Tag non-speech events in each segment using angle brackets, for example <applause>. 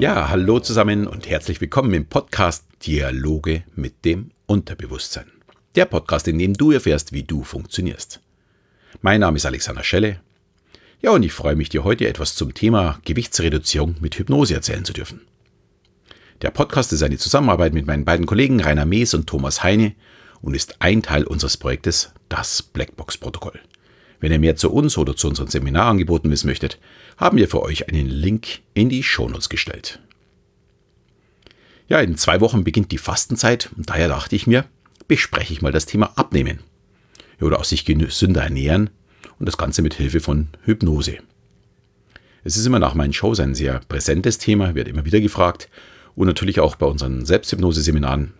Ja, hallo zusammen und herzlich willkommen im Podcast Dialoge mit dem Unterbewusstsein. Der Podcast, in dem du erfährst, wie du funktionierst. Mein Name ist Alexander Schelle. Ja, und ich freue mich, dir heute etwas zum Thema Gewichtsreduzierung mit Hypnose erzählen zu dürfen. Der Podcast ist eine Zusammenarbeit mit meinen beiden Kollegen Rainer Mees und Thomas Heine und ist ein Teil unseres Projektes Das Blackbox-Protokoll. Wenn ihr mehr zu uns oder zu unseren Seminarangeboten wissen möchtet, haben wir für euch einen Link in die Shownotes gestellt. Ja, in zwei Wochen beginnt die Fastenzeit und daher dachte ich mir, bespreche ich mal das Thema Abnehmen. Oder auch sich gesünder ernähren und das Ganze mit Hilfe von Hypnose. Es ist immer nach meinen Shows ein sehr präsentes Thema, wird immer wieder gefragt und natürlich auch bei unseren Selbsthypnose-Seminaren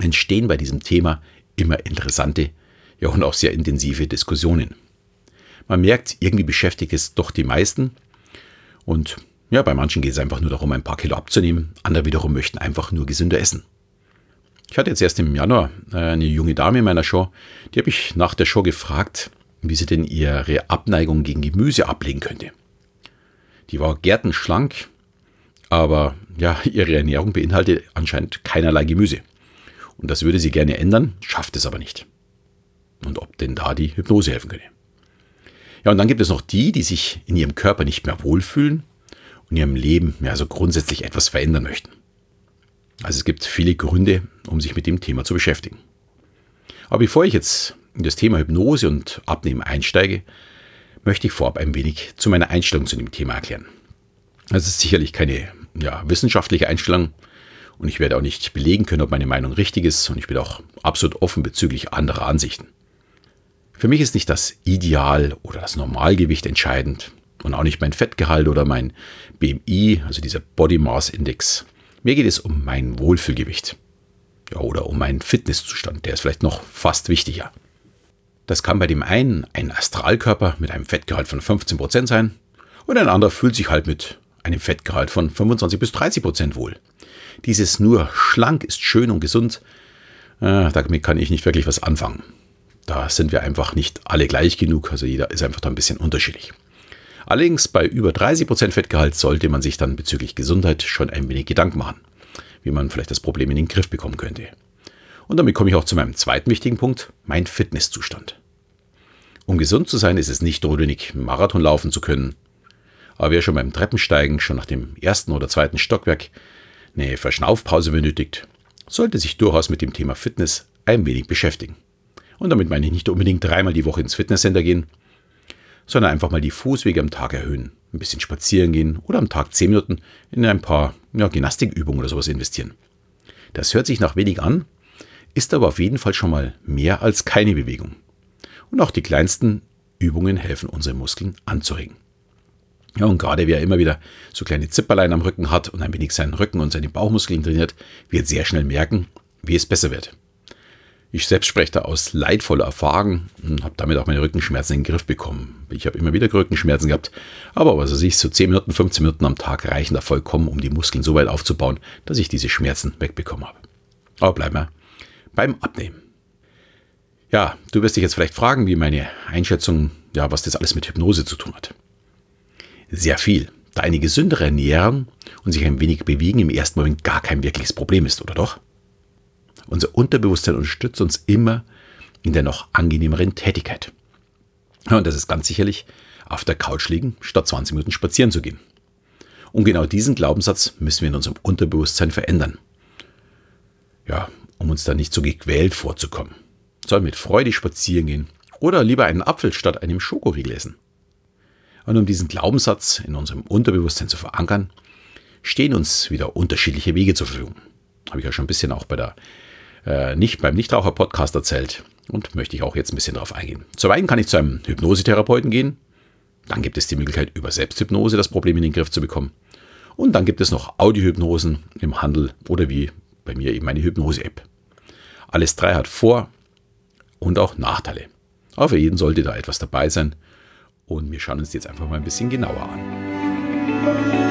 entstehen bei diesem Thema immer interessante, ja und auch sehr intensive Diskussionen. Man merkt, irgendwie beschäftigt es doch die meisten. Und ja, bei manchen geht es einfach nur darum, ein paar Kilo abzunehmen. Andere wiederum möchten einfach nur gesünder essen. Ich hatte jetzt erst im Januar äh, eine junge Dame in meiner Show, die habe ich nach der Show gefragt, wie sie denn ihre Abneigung gegen Gemüse ablegen könnte. Die war gärtenschlank, aber ja, <laughs> ihre Ernährung beinhaltet anscheinend keinerlei Gemüse. Und das würde sie gerne ändern, schafft es aber nicht. Und ob denn da die Hypnose helfen könne. Ja, und dann gibt es noch die, die sich in ihrem Körper nicht mehr wohlfühlen und ihrem Leben ja so grundsätzlich etwas verändern möchten. Also es gibt viele Gründe, um sich mit dem Thema zu beschäftigen. Aber bevor ich jetzt in das Thema Hypnose und Abnehmen einsteige, möchte ich vorab ein wenig zu meiner Einstellung zu dem Thema erklären. Das ist sicherlich keine ja, wissenschaftliche Einstellung und ich werde auch nicht belegen können, ob meine Meinung richtig ist und ich bin auch absolut offen bezüglich anderer Ansichten. Für mich ist nicht das Ideal oder das Normalgewicht entscheidend und auch nicht mein Fettgehalt oder mein BMI, also dieser Body Mass Index. Mir geht es um mein Wohlfühlgewicht. Ja, oder um meinen Fitnesszustand, der ist vielleicht noch fast wichtiger. Das kann bei dem einen ein Astralkörper mit einem Fettgehalt von 15% sein und ein anderer fühlt sich halt mit einem Fettgehalt von 25 bis 30% wohl. Dieses nur schlank ist schön und gesund, äh, damit kann ich nicht wirklich was anfangen. Da sind wir einfach nicht alle gleich genug, also jeder ist einfach da ein bisschen unterschiedlich. Allerdings bei über 30% Fettgehalt sollte man sich dann bezüglich Gesundheit schon ein wenig Gedanken machen, wie man vielleicht das Problem in den Griff bekommen könnte. Und damit komme ich auch zu meinem zweiten wichtigen Punkt, mein Fitnesszustand. Um gesund zu sein, ist es nicht notwendig, Marathon laufen zu können. Aber wer schon beim Treppensteigen schon nach dem ersten oder zweiten Stockwerk eine Verschnaufpause benötigt, sollte sich durchaus mit dem Thema Fitness ein wenig beschäftigen. Und damit meine ich nicht unbedingt dreimal die Woche ins Fitnesscenter gehen, sondern einfach mal die Fußwege am Tag erhöhen, ein bisschen spazieren gehen oder am Tag zehn Minuten in ein paar ja, Gymnastikübungen oder sowas investieren. Das hört sich nach wenig an, ist aber auf jeden Fall schon mal mehr als keine Bewegung. Und auch die kleinsten Übungen helfen unsere Muskeln anzuregen. Ja, und gerade wer immer wieder so kleine Zipperlein am Rücken hat und ein wenig seinen Rücken und seine Bauchmuskeln trainiert, wird sehr schnell merken, wie es besser wird. Ich selbst spreche da aus leidvoller Erfahrung und habe damit auch meine Rückenschmerzen in den Griff bekommen. Ich habe immer wieder Rückenschmerzen gehabt, aber was weiß ich, so 10 Minuten, 15 Minuten am Tag reichen da vollkommen, um die Muskeln so weit aufzubauen, dass ich diese Schmerzen wegbekommen habe. Aber bleiben wir beim Abnehmen. Ja, du wirst dich jetzt vielleicht fragen, wie meine Einschätzung, ja, was das alles mit Hypnose zu tun hat. Sehr viel, da eine gesündere Ernährung und sich ein wenig bewegen im ersten Moment gar kein wirkliches Problem ist, oder doch? Unser Unterbewusstsein unterstützt uns immer in der noch angenehmeren Tätigkeit. Und das ist ganz sicherlich auf der Couch liegen, statt 20 Minuten spazieren zu gehen. Und genau diesen Glaubenssatz müssen wir in unserem Unterbewusstsein verändern. Ja, um uns da nicht so gequält vorzukommen. Sollen mit Freude spazieren gehen oder lieber einen Apfel statt einem Schokoriegel essen. Und um diesen Glaubenssatz in unserem Unterbewusstsein zu verankern, stehen uns wieder unterschiedliche Wege zur Verfügung. Habe ich ja schon ein bisschen auch bei der äh, nicht beim Nichtraucher-Podcast erzählt und möchte ich auch jetzt ein bisschen darauf eingehen. Zum einen kann ich zu einem Hypnosetherapeuten gehen. Dann gibt es die Möglichkeit, über Selbsthypnose das Problem in den Griff zu bekommen. Und dann gibt es noch Audiohypnosen im Handel oder wie bei mir eben eine Hypnose-App. Alles drei hat Vor- und auch Nachteile. Aber für jeden sollte da etwas dabei sein. Und wir schauen uns jetzt einfach mal ein bisschen genauer an.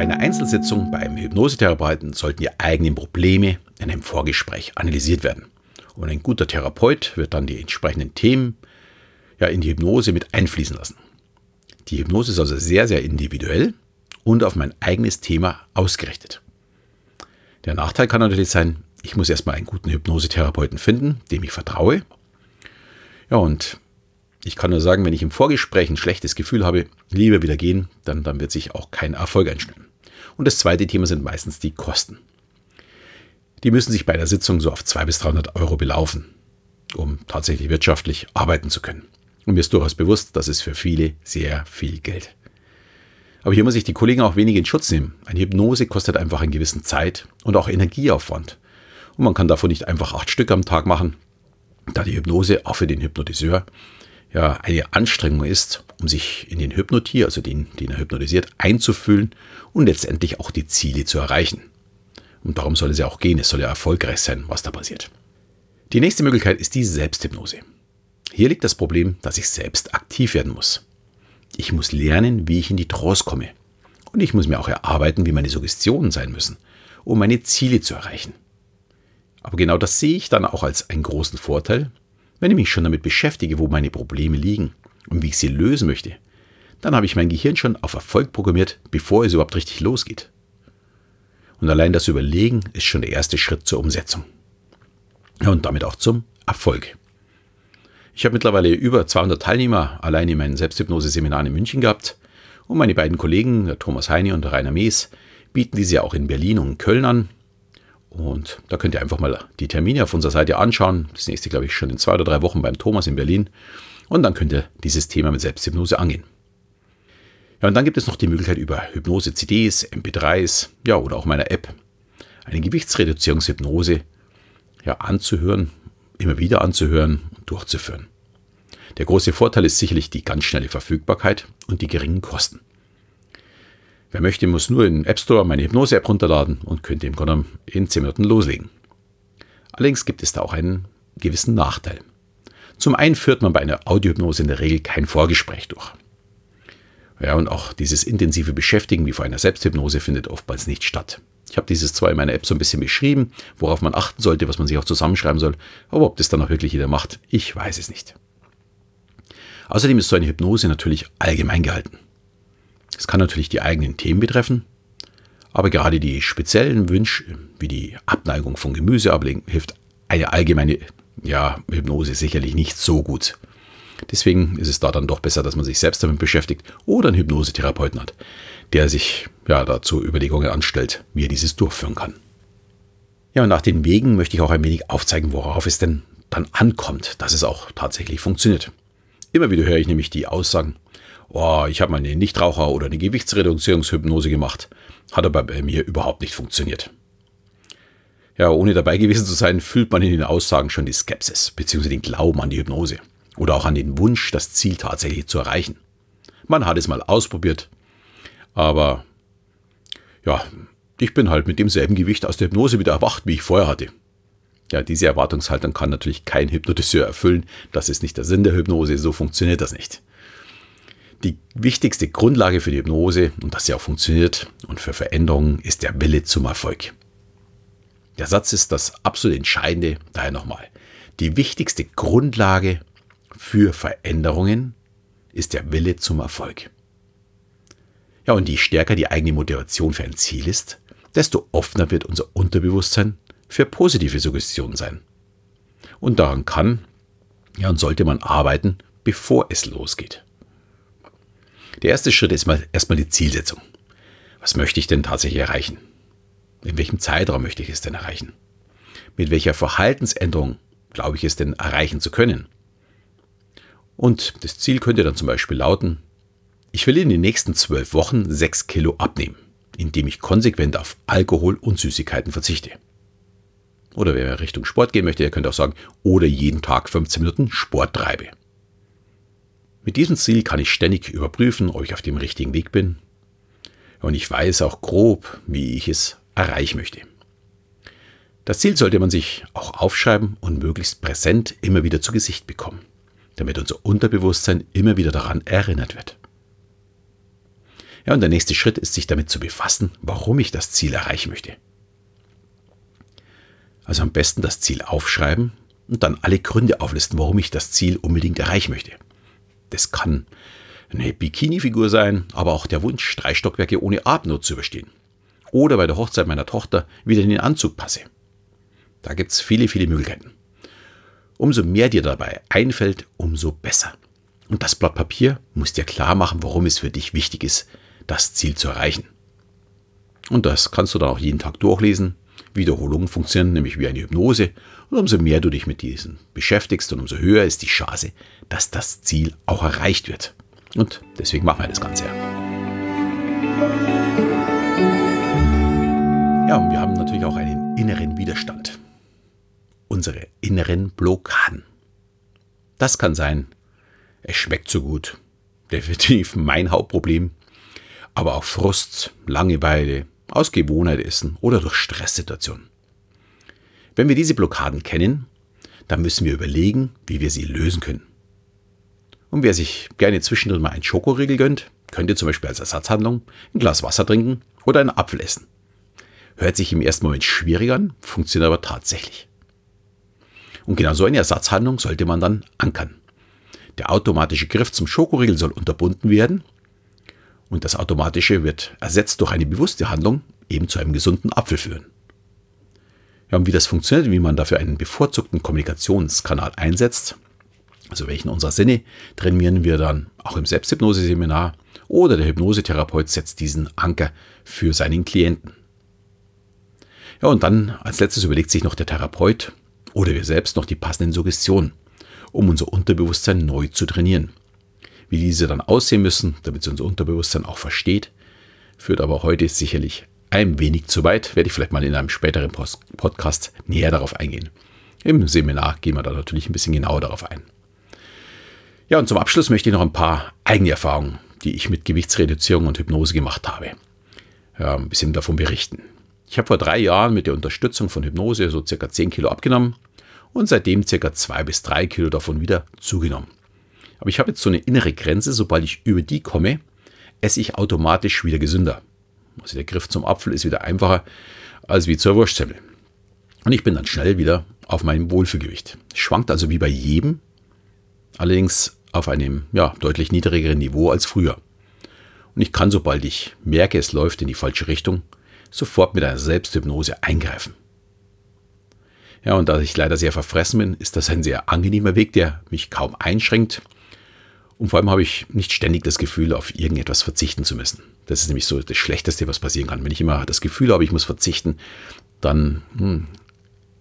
Einer Einzelsitzung bei einem Hypnosetherapeuten sollten die eigenen Probleme in einem Vorgespräch analysiert werden. Und ein guter Therapeut wird dann die entsprechenden Themen ja, in die Hypnose mit einfließen lassen. Die Hypnose ist also sehr, sehr individuell und auf mein eigenes Thema ausgerichtet. Der Nachteil kann natürlich sein, ich muss erstmal einen guten Hypnosetherapeuten finden, dem ich vertraue. Ja, und ich kann nur sagen, wenn ich im Vorgespräch ein schlechtes Gefühl habe, lieber wieder gehen, dann, dann wird sich auch kein Erfolg einstellen. Und das zweite Thema sind meistens die Kosten. Die müssen sich bei der Sitzung so auf 200 bis 300 Euro belaufen, um tatsächlich wirtschaftlich arbeiten zu können. Und mir ist durchaus bewusst, das ist für viele sehr viel Geld. Aber hier muss ich die Kollegen auch wenig in Schutz nehmen. Eine Hypnose kostet einfach einen gewissen Zeit und auch Energieaufwand. Und man kann davon nicht einfach acht Stück am Tag machen, da die Hypnose auch für den Hypnotiseur ja eine Anstrengung ist, um sich in den Hypnotier, also den, den er hypnotisiert, einzufühlen und letztendlich auch die Ziele zu erreichen. Und darum soll es ja auch gehen, es soll ja erfolgreich sein, was da passiert. Die nächste Möglichkeit ist die Selbsthypnose. Hier liegt das Problem, dass ich selbst aktiv werden muss. Ich muss lernen, wie ich in die Trance komme. Und ich muss mir auch erarbeiten, wie meine Suggestionen sein müssen, um meine Ziele zu erreichen. Aber genau das sehe ich dann auch als einen großen Vorteil, wenn ich mich schon damit beschäftige, wo meine Probleme liegen und wie ich sie lösen möchte. Dann habe ich mein Gehirn schon auf Erfolg programmiert, bevor es überhaupt richtig losgeht. Und allein das Überlegen ist schon der erste Schritt zur Umsetzung. Und damit auch zum Erfolg. Ich habe mittlerweile über 200 Teilnehmer allein in meinen Selbsthypnose-Seminaren in München gehabt. Und meine beiden Kollegen, Thomas Heine und Rainer Mees, bieten diese auch in Berlin und Köln an. Und da könnt ihr einfach mal die Termine auf unserer Seite anschauen. Das nächste, glaube ich, schon in zwei oder drei Wochen beim Thomas in Berlin. Und dann könnt ihr dieses Thema mit Selbsthypnose angehen. Ja, und dann gibt es noch die Möglichkeit über Hypnose-CDs, MP3s, ja, oder auch meiner App, eine Gewichtsreduzierungshypnose ja, anzuhören, immer wieder anzuhören und durchzuführen. Der große Vorteil ist sicherlich die ganz schnelle Verfügbarkeit und die geringen Kosten. Wer möchte, muss nur in App Store meine Hypnose-App runterladen und könnte im Grunde in 10 Minuten loslegen. Allerdings gibt es da auch einen gewissen Nachteil. Zum einen führt man bei einer Audiohypnose in der Regel kein Vorgespräch durch. Ja, und auch dieses intensive Beschäftigen wie vor einer Selbsthypnose findet oftmals nicht statt. Ich habe dieses zwar in meiner App so ein bisschen beschrieben, worauf man achten sollte, was man sich auch zusammenschreiben soll, aber ob das dann auch wirklich jeder macht, ich weiß es nicht. Außerdem ist so eine Hypnose natürlich allgemein gehalten. Es kann natürlich die eigenen Themen betreffen, aber gerade die speziellen Wünsche, wie die Abneigung von Gemüse ablegen, hilft eine allgemeine ja, Hypnose sicherlich nicht so gut. Deswegen ist es da dann doch besser, dass man sich selbst damit beschäftigt oder einen Hypnosetherapeuten hat, der sich ja dazu Überlegungen anstellt, wie er dieses durchführen kann. Ja, und nach den Wegen möchte ich auch ein wenig aufzeigen, worauf es denn dann ankommt, dass es auch tatsächlich funktioniert. Immer wieder höre ich nämlich die Aussagen, oh, ich habe mal eine Nichtraucher- oder eine Gewichtsreduzierungshypnose gemacht, hat aber bei mir überhaupt nicht funktioniert. Ja, ohne dabei gewesen zu sein, fühlt man in den Aussagen schon die Skepsis bzw. den Glauben an die Hypnose oder auch an den Wunsch, das Ziel tatsächlich zu erreichen. Man hat es mal ausprobiert, aber ja, ich bin halt mit demselben Gewicht aus der Hypnose wieder erwacht, wie ich vorher hatte. Ja, diese Erwartungshaltung kann natürlich kein Hypnotiseur erfüllen. Das ist nicht der Sinn der Hypnose, so funktioniert das nicht. Die wichtigste Grundlage für die Hypnose und dass sie auch funktioniert und für Veränderungen ist der Wille zum Erfolg. Der Satz ist das absolut Entscheidende, daher nochmal. Die wichtigste Grundlage für Veränderungen ist der Wille zum Erfolg. Ja, und je stärker die eigene Motivation für ein Ziel ist, desto offener wird unser Unterbewusstsein für positive Suggestionen sein. Und daran kann ja, und sollte man arbeiten, bevor es losgeht. Der erste Schritt ist mal erstmal die Zielsetzung. Was möchte ich denn tatsächlich erreichen? In welchem Zeitraum möchte ich es denn erreichen? Mit welcher Verhaltensänderung glaube ich es denn erreichen zu können? Und das Ziel könnte dann zum Beispiel lauten, ich will in den nächsten zwölf Wochen sechs Kilo abnehmen, indem ich konsequent auf Alkohol und Süßigkeiten verzichte. Oder wer Richtung Sport gehen möchte, der könnte auch sagen, oder jeden Tag 15 Minuten Sport treibe. Mit diesem Ziel kann ich ständig überprüfen, ob ich auf dem richtigen Weg bin. Und ich weiß auch grob, wie ich es erreichen möchte. Das Ziel sollte man sich auch aufschreiben und möglichst präsent immer wieder zu Gesicht bekommen, damit unser Unterbewusstsein immer wieder daran erinnert wird. Ja, und der nächste Schritt ist, sich damit zu befassen, warum ich das Ziel erreichen möchte. Also am besten das Ziel aufschreiben und dann alle Gründe auflisten, warum ich das Ziel unbedingt erreichen möchte. Das kann eine Bikini-Figur sein, aber auch der Wunsch, drei Stockwerke ohne Atemnot zu überstehen. Oder bei der Hochzeit meiner Tochter wieder in den Anzug passe. Da gibt es viele, viele Möglichkeiten. Umso mehr dir dabei einfällt, umso besser. Und das Blatt Papier muss dir klar machen, warum es für dich wichtig ist, das Ziel zu erreichen. Und das kannst du dann auch jeden Tag durchlesen. Wiederholungen funktionieren nämlich wie eine Hypnose. Und umso mehr du dich mit diesen beschäftigst und umso höher ist die Chance, dass das Ziel auch erreicht wird. Und deswegen machen wir das Ganze. Ja, und wir haben natürlich auch einen inneren Widerstand unsere inneren Blockaden. Das kann sein, es schmeckt so gut, definitiv mein Hauptproblem, aber auch Frust, Langeweile, aus Gewohnheit essen oder durch Stresssituationen. Wenn wir diese Blockaden kennen, dann müssen wir überlegen, wie wir sie lösen können. Und wer sich gerne zwischendrin mal einen Schokoriegel gönnt, könnte zum Beispiel als Ersatzhandlung ein Glas Wasser trinken oder einen Apfel essen. Hört sich im ersten Moment schwierig an, funktioniert aber tatsächlich. Und genau so eine Ersatzhandlung sollte man dann ankern. Der automatische Griff zum Schokoriegel soll unterbunden werden und das automatische wird ersetzt durch eine bewusste Handlung eben zu einem gesunden Apfel führen. Ja, und wie das funktioniert, wie man dafür einen bevorzugten Kommunikationskanal einsetzt, also welchen unserer Sinne, trainieren wir dann auch im Selbsthypnose-Seminar oder der Hypnosetherapeut setzt diesen Anker für seinen Klienten. Ja, und dann als letztes überlegt sich noch der Therapeut, oder wir selbst noch die passenden Suggestionen, um unser Unterbewusstsein neu zu trainieren. Wie diese dann aussehen müssen, damit unser Unterbewusstsein auch versteht, führt aber heute sicherlich ein wenig zu weit, werde ich vielleicht mal in einem späteren Podcast näher darauf eingehen. Im Seminar gehen wir da natürlich ein bisschen genauer darauf ein. Ja, und zum Abschluss möchte ich noch ein paar eigene Erfahrungen, die ich mit Gewichtsreduzierung und Hypnose gemacht habe, ein bisschen davon berichten. Ich habe vor drei Jahren mit der Unterstützung von Hypnose so circa 10 Kilo abgenommen und seitdem circa 2 bis 3 Kilo davon wieder zugenommen. Aber ich habe jetzt so eine innere Grenze, sobald ich über die komme, esse ich automatisch wieder gesünder. Also der Griff zum Apfel ist wieder einfacher als wie zur Wurstsemmel. Und ich bin dann schnell wieder auf meinem Wohlfühlgewicht. Schwankt also wie bei jedem, allerdings auf einem ja, deutlich niedrigeren Niveau als früher. Und ich kann, sobald ich merke, es läuft in die falsche Richtung, sofort mit einer Selbsthypnose eingreifen. Ja, und da ich leider sehr verfressen bin, ist das ein sehr angenehmer Weg, der mich kaum einschränkt. Und vor allem habe ich nicht ständig das Gefühl, auf irgendetwas verzichten zu müssen. Das ist nämlich so das Schlechteste, was passieren kann. Wenn ich immer das Gefühl habe, ich muss verzichten, dann hm,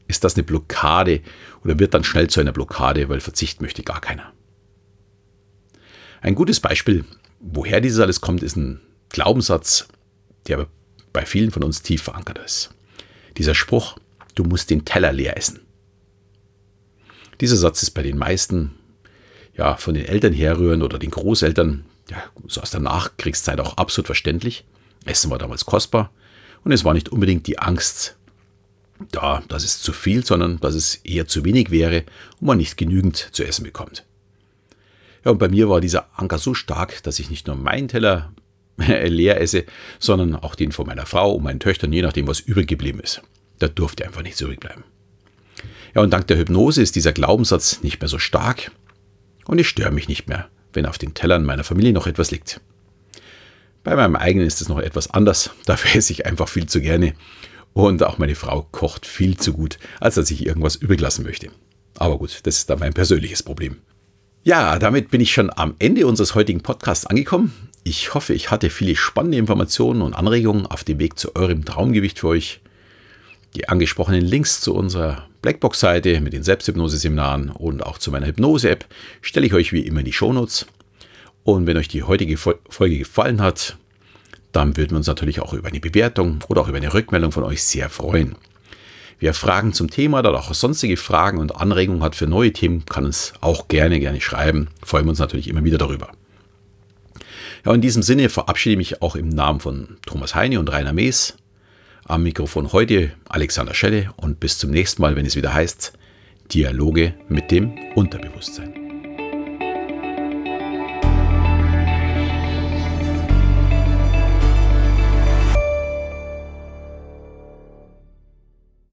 ist das eine Blockade oder wird dann schnell zu einer Blockade, weil verzichten möchte gar keiner. Ein gutes Beispiel, woher dieses alles kommt, ist ein Glaubenssatz, der bei vielen von uns tief verankert ist. Dieser Spruch, du musst den Teller leer essen. Dieser Satz ist bei den meisten ja, von den Eltern herrühren oder den Großeltern, ja, so aus der Nachkriegszeit auch absolut verständlich. Essen war damals kostbar und es war nicht unbedingt die Angst da, dass es zu viel, sondern dass es eher zu wenig wäre und man nicht genügend zu essen bekommt. Ja, und bei mir war dieser Anker so stark, dass ich nicht nur meinen Teller <laughs> leer esse, sondern auch den von meiner Frau und meinen Töchtern, je nachdem, was übrig geblieben ist. Da durfte einfach nichts übrig bleiben. Ja, und dank der Hypnose ist dieser Glaubenssatz nicht mehr so stark und ich störe mich nicht mehr, wenn auf den Tellern meiner Familie noch etwas liegt. Bei meinem eigenen ist es noch etwas anders, <laughs> dafür esse ich einfach viel zu gerne und auch meine Frau kocht viel zu gut, als dass ich irgendwas übrig lassen möchte. Aber gut, das ist dann mein persönliches Problem. Ja, damit bin ich schon am Ende unseres heutigen Podcasts angekommen. Ich hoffe, ich hatte viele spannende Informationen und Anregungen auf dem Weg zu eurem Traumgewicht für euch. Die angesprochenen Links zu unserer Blackbox-Seite mit den Selbsthypnose-Seminaren und auch zu meiner Hypnose-App stelle ich euch wie immer in die Shownotes. Und wenn euch die heutige Folge gefallen hat, dann würden wir uns natürlich auch über eine Bewertung oder auch über eine Rückmeldung von euch sehr freuen. Wer Fragen zum Thema oder auch sonstige Fragen und Anregungen hat für neue Themen, kann uns auch gerne, gerne schreiben. Freuen wir uns natürlich immer wieder darüber. Ja, in diesem Sinne verabschiede ich mich auch im Namen von Thomas Heine und Rainer Mees. Am Mikrofon heute Alexander Schelle und bis zum nächsten Mal, wenn es wieder heißt Dialoge mit dem Unterbewusstsein.